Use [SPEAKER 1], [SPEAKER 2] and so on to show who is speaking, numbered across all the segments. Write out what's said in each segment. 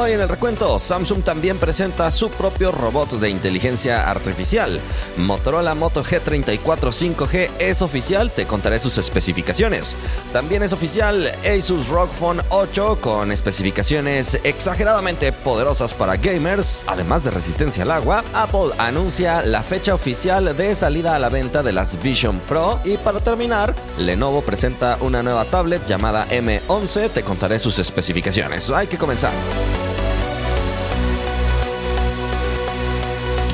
[SPEAKER 1] Hoy en el recuento, Samsung también presenta su propio robot de inteligencia artificial. Motorola Moto G34 5G es oficial, te contaré sus especificaciones. También es oficial Asus ROG Phone 8 con especificaciones exageradamente poderosas para gamers, además de resistencia al agua. Apple anuncia la fecha oficial de salida a la venta de las Vision Pro y para terminar, Lenovo presenta una nueva tablet llamada M11, te contaré sus especificaciones. Hay que comenzar.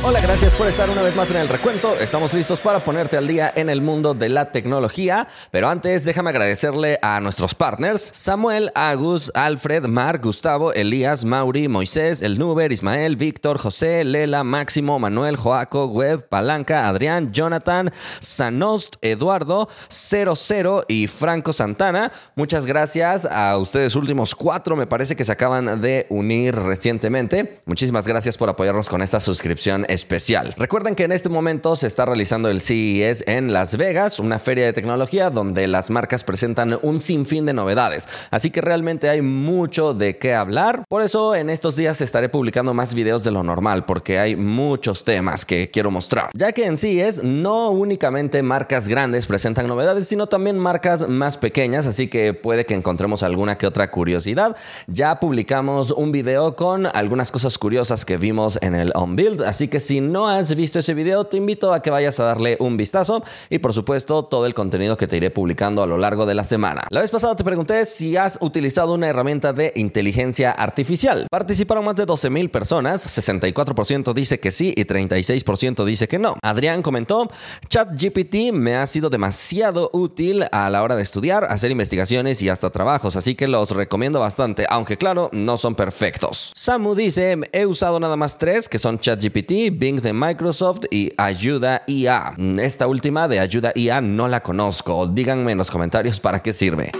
[SPEAKER 1] Hola, gracias por estar una vez más en el recuento. Estamos listos para ponerte al día en el mundo de la tecnología. Pero antes, déjame agradecerle a nuestros partners: Samuel, Agus, Alfred, Mark, Gustavo, Elías, Mauri, Moisés, El Nuber, Ismael, Víctor, José, Lela, Máximo, Manuel, Joaco, Web, Palanca, Adrián, Jonathan, Sanost, Eduardo, 00 y Franco Santana. Muchas gracias a ustedes, últimos cuatro, me parece que se acaban de unir recientemente. Muchísimas gracias por apoyarnos con esta suscripción especial. Recuerden que en este momento se está realizando el CES en Las Vegas, una feria de tecnología donde las marcas presentan un sinfín de novedades. Así que realmente hay mucho de qué hablar. Por eso en estos días estaré publicando más videos de lo normal porque hay muchos temas que quiero mostrar. Ya que en CES no únicamente marcas grandes presentan novedades, sino también marcas más pequeñas, así que puede que encontremos alguna que otra curiosidad. Ya publicamos un video con algunas cosas curiosas que vimos en el On Build, así que si no has visto ese video, te invito a que vayas a darle un vistazo y por supuesto todo el contenido que te iré publicando a lo largo de la semana. La vez pasada te pregunté si has utilizado una herramienta de inteligencia artificial. Participaron más de 12.000 personas, 64% dice que sí y 36% dice que no. Adrián comentó, ChatGPT me ha sido demasiado útil a la hora de estudiar, hacer investigaciones y hasta trabajos, así que los recomiendo bastante, aunque claro, no son perfectos. Samu dice, he usado nada más tres, que son ChatGPT, Bing de Microsoft y Ayuda IA. Esta última de Ayuda IA no la conozco. Díganme en los comentarios para qué sirve.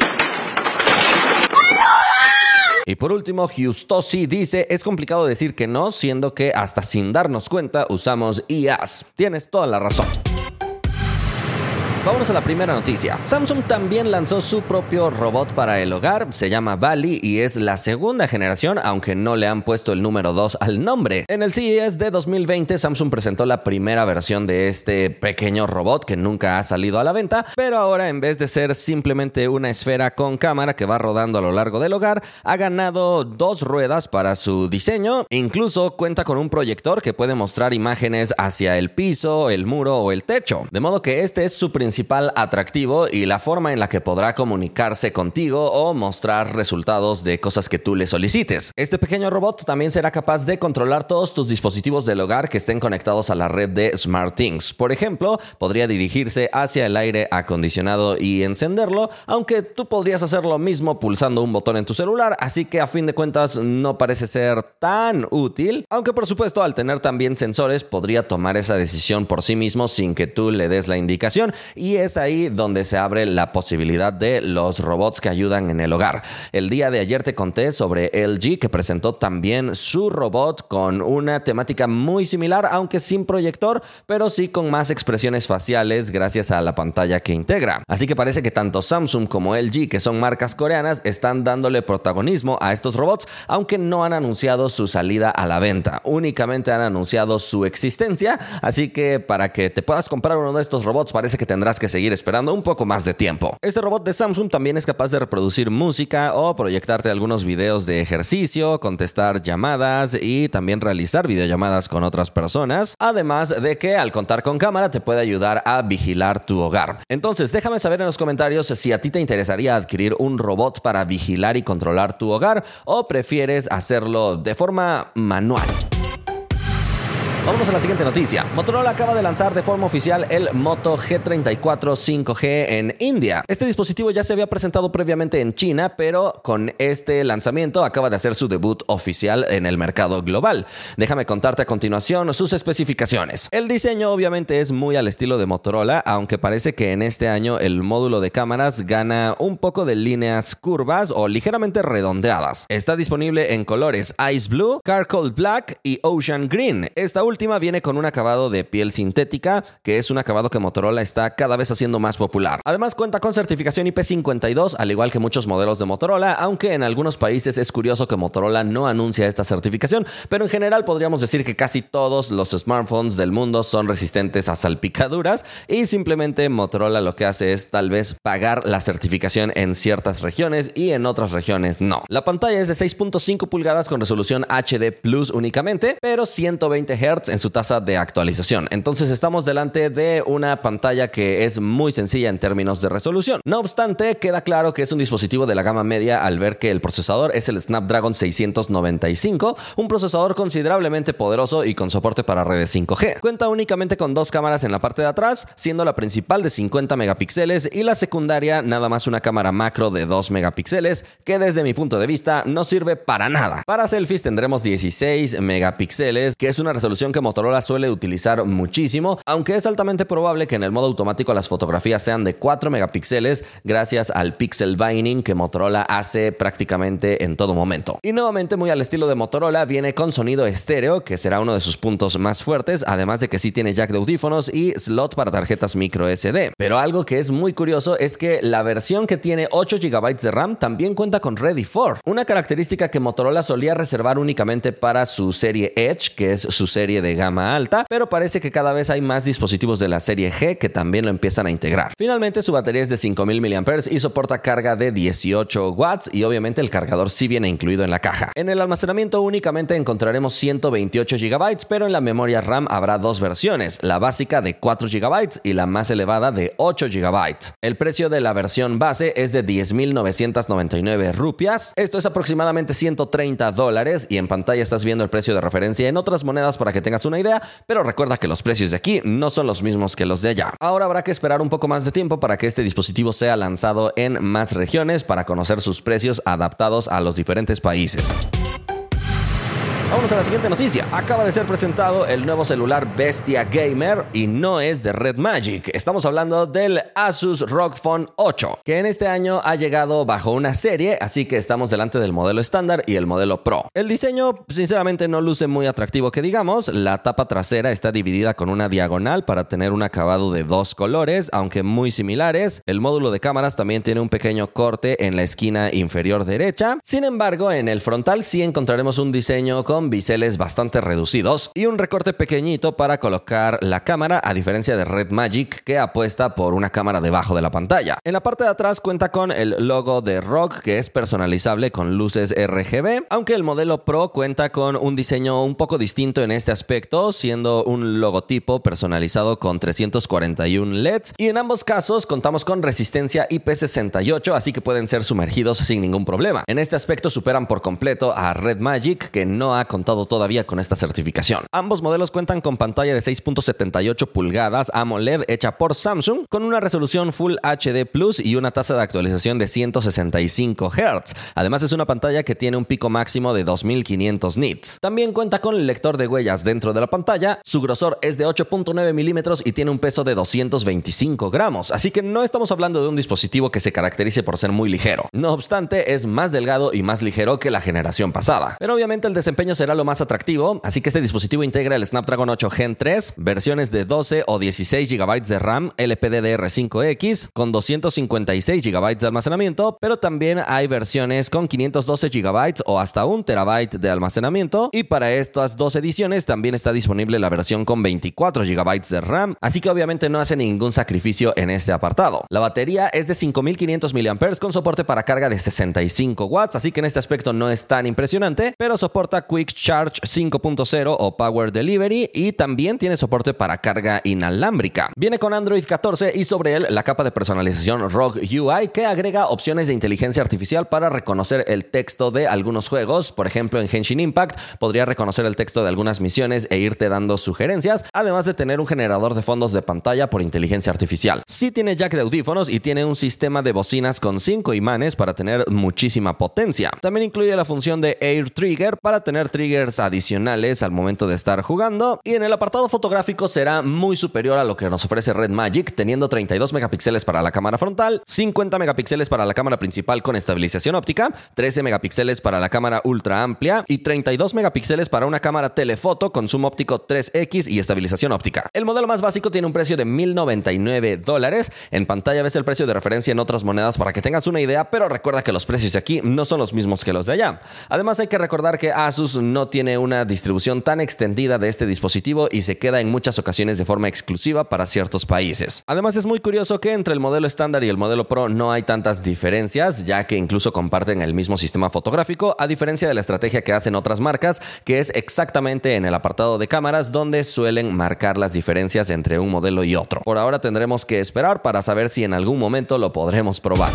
[SPEAKER 1] Y por último, Justosi dice, es complicado decir que no, siendo que hasta sin darnos cuenta usamos IAs. Tienes toda la razón. Vámonos a la primera noticia. Samsung también lanzó su propio robot para el hogar, se llama Bali y es la segunda generación, aunque no le han puesto el número 2 al nombre. En el CES de 2020, Samsung presentó la primera versión de este pequeño robot que nunca ha salido a la venta, pero ahora en vez de ser simplemente una esfera con cámara que va rodando a lo largo del hogar, ha ganado dos ruedas para su diseño, incluso cuenta con un proyector que puede mostrar imágenes hacia el piso, el muro o el techo, de modo que este es su principal atractivo y la forma en la que podrá comunicarse contigo o mostrar resultados de cosas que tú le solicites. Este pequeño robot también será capaz de controlar todos tus dispositivos del hogar que estén conectados a la red de SmartThings. Por ejemplo, podría dirigirse hacia el aire acondicionado y encenderlo, aunque tú podrías hacer lo mismo pulsando un botón en tu celular, así que a fin de cuentas no parece ser tan útil, aunque por supuesto al tener también sensores podría tomar esa decisión por sí mismo sin que tú le des la indicación y es ahí donde se abre la posibilidad de los robots que ayudan en el hogar. El día de ayer te conté sobre LG que presentó también su robot con una temática muy similar, aunque sin proyector, pero sí con más expresiones faciales gracias a la pantalla que integra. Así que parece que tanto Samsung como LG, que son marcas coreanas, están dándole protagonismo a estos robots, aunque no han anunciado su salida a la venta. Únicamente han anunciado su existencia, así que para que te puedas comprar uno de estos robots parece que tendrás que seguir esperando un poco más de tiempo. Este robot de Samsung también es capaz de reproducir música o proyectarte algunos videos de ejercicio, contestar llamadas y también realizar videollamadas con otras personas, además de que al contar con cámara te puede ayudar a vigilar tu hogar. Entonces déjame saber en los comentarios si a ti te interesaría adquirir un robot para vigilar y controlar tu hogar o prefieres hacerlo de forma manual. Vamos a la siguiente noticia. Motorola acaba de lanzar de forma oficial el Moto G34 5G en India. Este dispositivo ya se había presentado previamente en China, pero con este lanzamiento acaba de hacer su debut oficial en el mercado global. Déjame contarte a continuación sus especificaciones. El diseño obviamente es muy al estilo de Motorola, aunque parece que en este año el módulo de cámaras gana un poco de líneas curvas o ligeramente redondeadas. Está disponible en colores Ice Blue, Charcoal Black y Ocean Green. Esta última última viene con un acabado de piel sintética, que es un acabado que Motorola está cada vez haciendo más popular. Además cuenta con certificación IP52, al igual que muchos modelos de Motorola, aunque en algunos países es curioso que Motorola no anuncia esta certificación, pero en general podríamos decir que casi todos los smartphones del mundo son resistentes a salpicaduras y simplemente Motorola lo que hace es tal vez pagar la certificación en ciertas regiones y en otras regiones no. La pantalla es de 6.5 pulgadas con resolución HD Plus únicamente, pero 120 Hz en su tasa de actualización. Entonces estamos delante de una pantalla que es muy sencilla en términos de resolución. No obstante, queda claro que es un dispositivo de la gama media al ver que el procesador es el Snapdragon 695, un procesador considerablemente poderoso y con soporte para redes 5G. Cuenta únicamente con dos cámaras en la parte de atrás, siendo la principal de 50 megapíxeles y la secundaria nada más una cámara macro de 2 megapíxeles, que desde mi punto de vista no sirve para nada. Para selfies tendremos 16 megapíxeles, que es una resolución que Motorola suele utilizar muchísimo, aunque es altamente probable que en el modo automático las fotografías sean de 4 megapíxeles gracias al pixel binding que Motorola hace prácticamente en todo momento. Y nuevamente muy al estilo de Motorola viene con sonido estéreo, que será uno de sus puntos más fuertes, además de que sí tiene jack de audífonos y slot para tarjetas micro SD. Pero algo que es muy curioso es que la versión que tiene 8 GB de RAM también cuenta con Ready for, una característica que Motorola solía reservar únicamente para su serie Edge, que es su de gama alta, pero parece que cada vez hay más dispositivos de la serie G que también lo empiezan a integrar. Finalmente, su batería es de 5000 mAh y soporta carga de 18 watts y obviamente el cargador sí viene incluido en la caja. En el almacenamiento únicamente encontraremos 128 GB, pero en la memoria RAM habrá dos versiones, la básica de 4 GB y la más elevada de 8 GB. El precio de la versión base es de 10.999 rupias, esto es aproximadamente 130 dólares y en pantalla estás viendo el precio de referencia en otras monedas para que tengas una idea, pero recuerda que los precios de aquí no son los mismos que los de allá. Ahora habrá que esperar un poco más de tiempo para que este dispositivo sea lanzado en más regiones para conocer sus precios adaptados a los diferentes países. Vamos a la siguiente noticia. Acaba de ser presentado el nuevo celular Bestia Gamer y no es de Red Magic. Estamos hablando del Asus ROG Phone 8, que en este año ha llegado bajo una serie, así que estamos delante del modelo estándar y el modelo Pro. El diseño, sinceramente, no luce muy atractivo que digamos. La tapa trasera está dividida con una diagonal para tener un acabado de dos colores, aunque muy similares. El módulo de cámaras también tiene un pequeño corte en la esquina inferior derecha. Sin embargo, en el frontal sí encontraremos un diseño con biseles bastante reducidos y un recorte pequeñito para colocar la cámara, a diferencia de Red Magic que apuesta por una cámara debajo de la pantalla. En la parte de atrás cuenta con el logo de ROG que es personalizable con luces RGB, aunque el modelo Pro cuenta con un diseño un poco distinto en este aspecto, siendo un logotipo personalizado con 341 LEDs y en ambos casos contamos con resistencia IP68, así que pueden ser sumergidos sin ningún problema. En este aspecto superan por completo a Red Magic que no ha contado todavía con esta certificación. Ambos modelos cuentan con pantalla de 6.78 pulgadas AMOLED hecha por Samsung con una resolución Full HD Plus y una tasa de actualización de 165 Hz. Además es una pantalla que tiene un pico máximo de 2500 nits. También cuenta con el lector de huellas dentro de la pantalla. Su grosor es de 8.9 milímetros y tiene un peso de 225 gramos, así que no estamos hablando de un dispositivo que se caracterice por ser muy ligero. No obstante, es más delgado y más ligero que la generación pasada. Pero obviamente el desempeño será lo más atractivo, así que este dispositivo integra el Snapdragon 8 Gen 3, versiones de 12 o 16 GB de RAM LPDDR5X con 256 GB de almacenamiento, pero también hay versiones con 512 GB o hasta 1 TB de almacenamiento y para estas dos ediciones también está disponible la versión con 24 GB de RAM, así que obviamente no hace ningún sacrificio en este apartado. La batería es de 5500 mAh con soporte para carga de 65 watts, así que en este aspecto no es tan impresionante, pero soporta Quick Charge 5.0 o Power Delivery y también tiene soporte para carga inalámbrica. Viene con Android 14 y sobre él la capa de personalización ROG UI que agrega opciones de inteligencia artificial para reconocer el texto de algunos juegos. Por ejemplo, en Genshin Impact podría reconocer el texto de algunas misiones e irte dando sugerencias, además de tener un generador de fondos de pantalla por inteligencia artificial. Sí tiene jack de audífonos y tiene un sistema de bocinas con 5 imanes para tener muchísima potencia. También incluye la función de Air Trigger para tener triggers adicionales al momento de estar jugando. Y en el apartado fotográfico será muy superior a lo que nos ofrece Red Magic, teniendo 32 megapíxeles para la cámara frontal, 50 megapíxeles para la cámara principal con estabilización óptica, 13 megapíxeles para la cámara ultra amplia y 32 megapíxeles para una cámara telefoto con zoom óptico 3X y estabilización óptica. El modelo más básico tiene un precio de 1.099 dólares. En pantalla ves el precio de referencia en otras monedas para que tengas una idea, pero recuerda que los precios de aquí no son los mismos que los de allá. Además hay que recordar que Asus no tiene una distribución tan extendida de este dispositivo y se queda en muchas ocasiones de forma exclusiva para ciertos países. Además es muy curioso que entre el modelo estándar y el modelo Pro no hay tantas diferencias, ya que incluso comparten el mismo sistema fotográfico, a diferencia de la estrategia que hacen otras marcas, que es exactamente en el apartado de cámaras donde suelen marcar las diferencias entre un modelo y otro. Por ahora tendremos que esperar para saber si en algún momento lo podremos probar.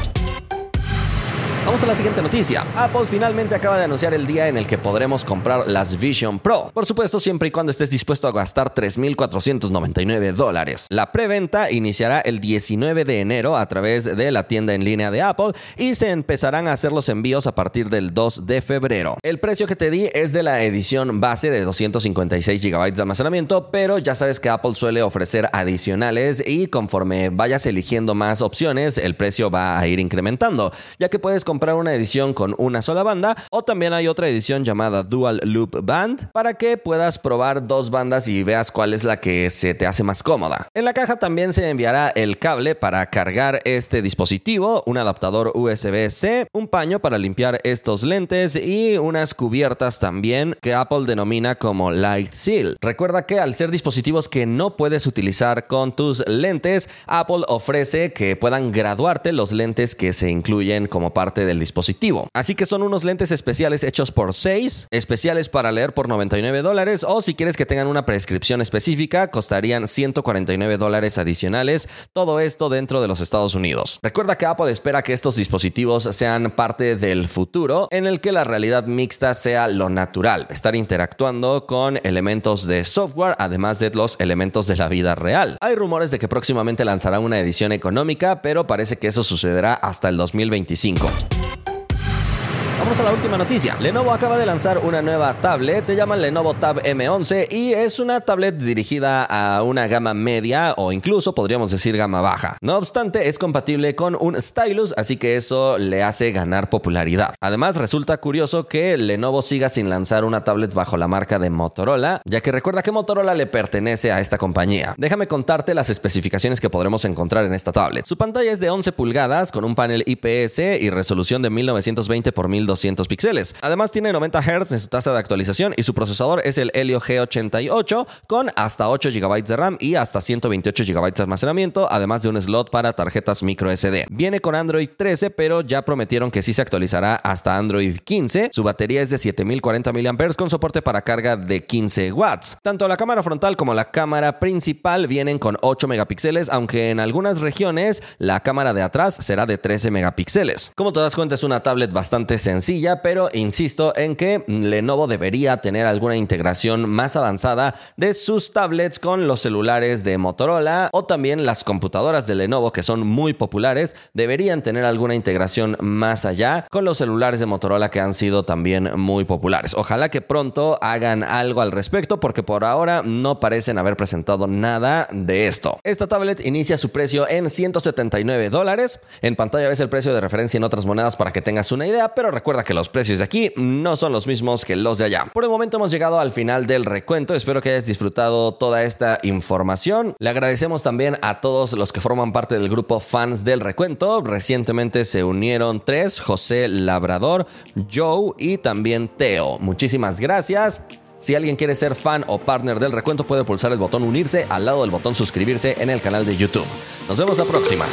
[SPEAKER 1] Vamos a la siguiente noticia. Apple finalmente acaba de anunciar el día en el que podremos comprar las Vision Pro. Por supuesto, siempre y cuando estés dispuesto a gastar 3.499 dólares. La preventa iniciará el 19 de enero a través de la tienda en línea de Apple y se empezarán a hacer los envíos a partir del 2 de febrero. El precio que te di es de la edición base de 256 GB de almacenamiento, pero ya sabes que Apple suele ofrecer adicionales y conforme vayas eligiendo más opciones, el precio va a ir incrementando, ya que puedes comprar una edición con una sola banda o también hay otra edición llamada Dual Loop Band para que puedas probar dos bandas y veas cuál es la que se te hace más cómoda. En la caja también se enviará el cable para cargar este dispositivo, un adaptador USB-C, un paño para limpiar estos lentes y unas cubiertas también que Apple denomina como Light Seal. Recuerda que al ser dispositivos que no puedes utilizar con tus lentes, Apple ofrece que puedan graduarte los lentes que se incluyen como parte del dispositivo. Así que son unos lentes especiales hechos por 6, especiales para leer por 99 dólares o si quieres que tengan una prescripción específica costarían 149 dólares adicionales, todo esto dentro de los Estados Unidos. Recuerda que Apple espera que estos dispositivos sean parte del futuro en el que la realidad mixta sea lo natural, estar interactuando con elementos de software además de los elementos de la vida real. Hay rumores de que próximamente lanzará una edición económica, pero parece que eso sucederá hasta el 2025. Vamos a la última noticia. Lenovo acaba de lanzar una nueva tablet, se llama Lenovo Tab M11 y es una tablet dirigida a una gama media o incluso podríamos decir gama baja. No obstante, es compatible con un stylus, así que eso le hace ganar popularidad. Además, resulta curioso que Lenovo siga sin lanzar una tablet bajo la marca de Motorola, ya que recuerda que Motorola le pertenece a esta compañía. Déjame contarte las especificaciones que podremos encontrar en esta tablet. Su pantalla es de 11 pulgadas con un panel IPS y resolución de 1920 x 1200 200 píxeles. Además tiene 90 Hz en su tasa de actualización y su procesador es el Helio G88 con hasta 8 GB de RAM y hasta 128 GB de almacenamiento, además de un slot para tarjetas micro SD. Viene con Android 13, pero ya prometieron que sí se actualizará hasta Android 15. Su batería es de 7040 mAh con soporte para carga de 15 watts. Tanto la cámara frontal como la cámara principal vienen con 8 megapíxeles, aunque en algunas regiones la cámara de atrás será de 13 megapíxeles. Como te das cuenta es una tablet bastante sencilla pero insisto en que Lenovo debería tener alguna integración más avanzada de sus tablets con los celulares de Motorola o también las computadoras de Lenovo que son muy populares deberían tener alguna integración más allá con los celulares de Motorola que han sido también muy populares. Ojalá que pronto hagan algo al respecto porque por ahora no parecen haber presentado nada de esto. Esta tablet inicia su precio en 179 dólares. En pantalla ves el precio de referencia en otras monedas para que tengas una idea, pero recuerda Que los precios de aquí no son los mismos que los de allá. Por el momento hemos llegado al final del recuento. Espero que hayas disfrutado toda esta información. Le agradecemos también a todos los que forman parte del grupo fans del recuento. Recientemente se unieron tres, José Labrador, Joe y también Teo. Muchísimas gracias. Si alguien quiere ser fan o partner del recuento, puede pulsar el botón unirse al lado del botón suscribirse en el canal de YouTube. Nos vemos la próxima.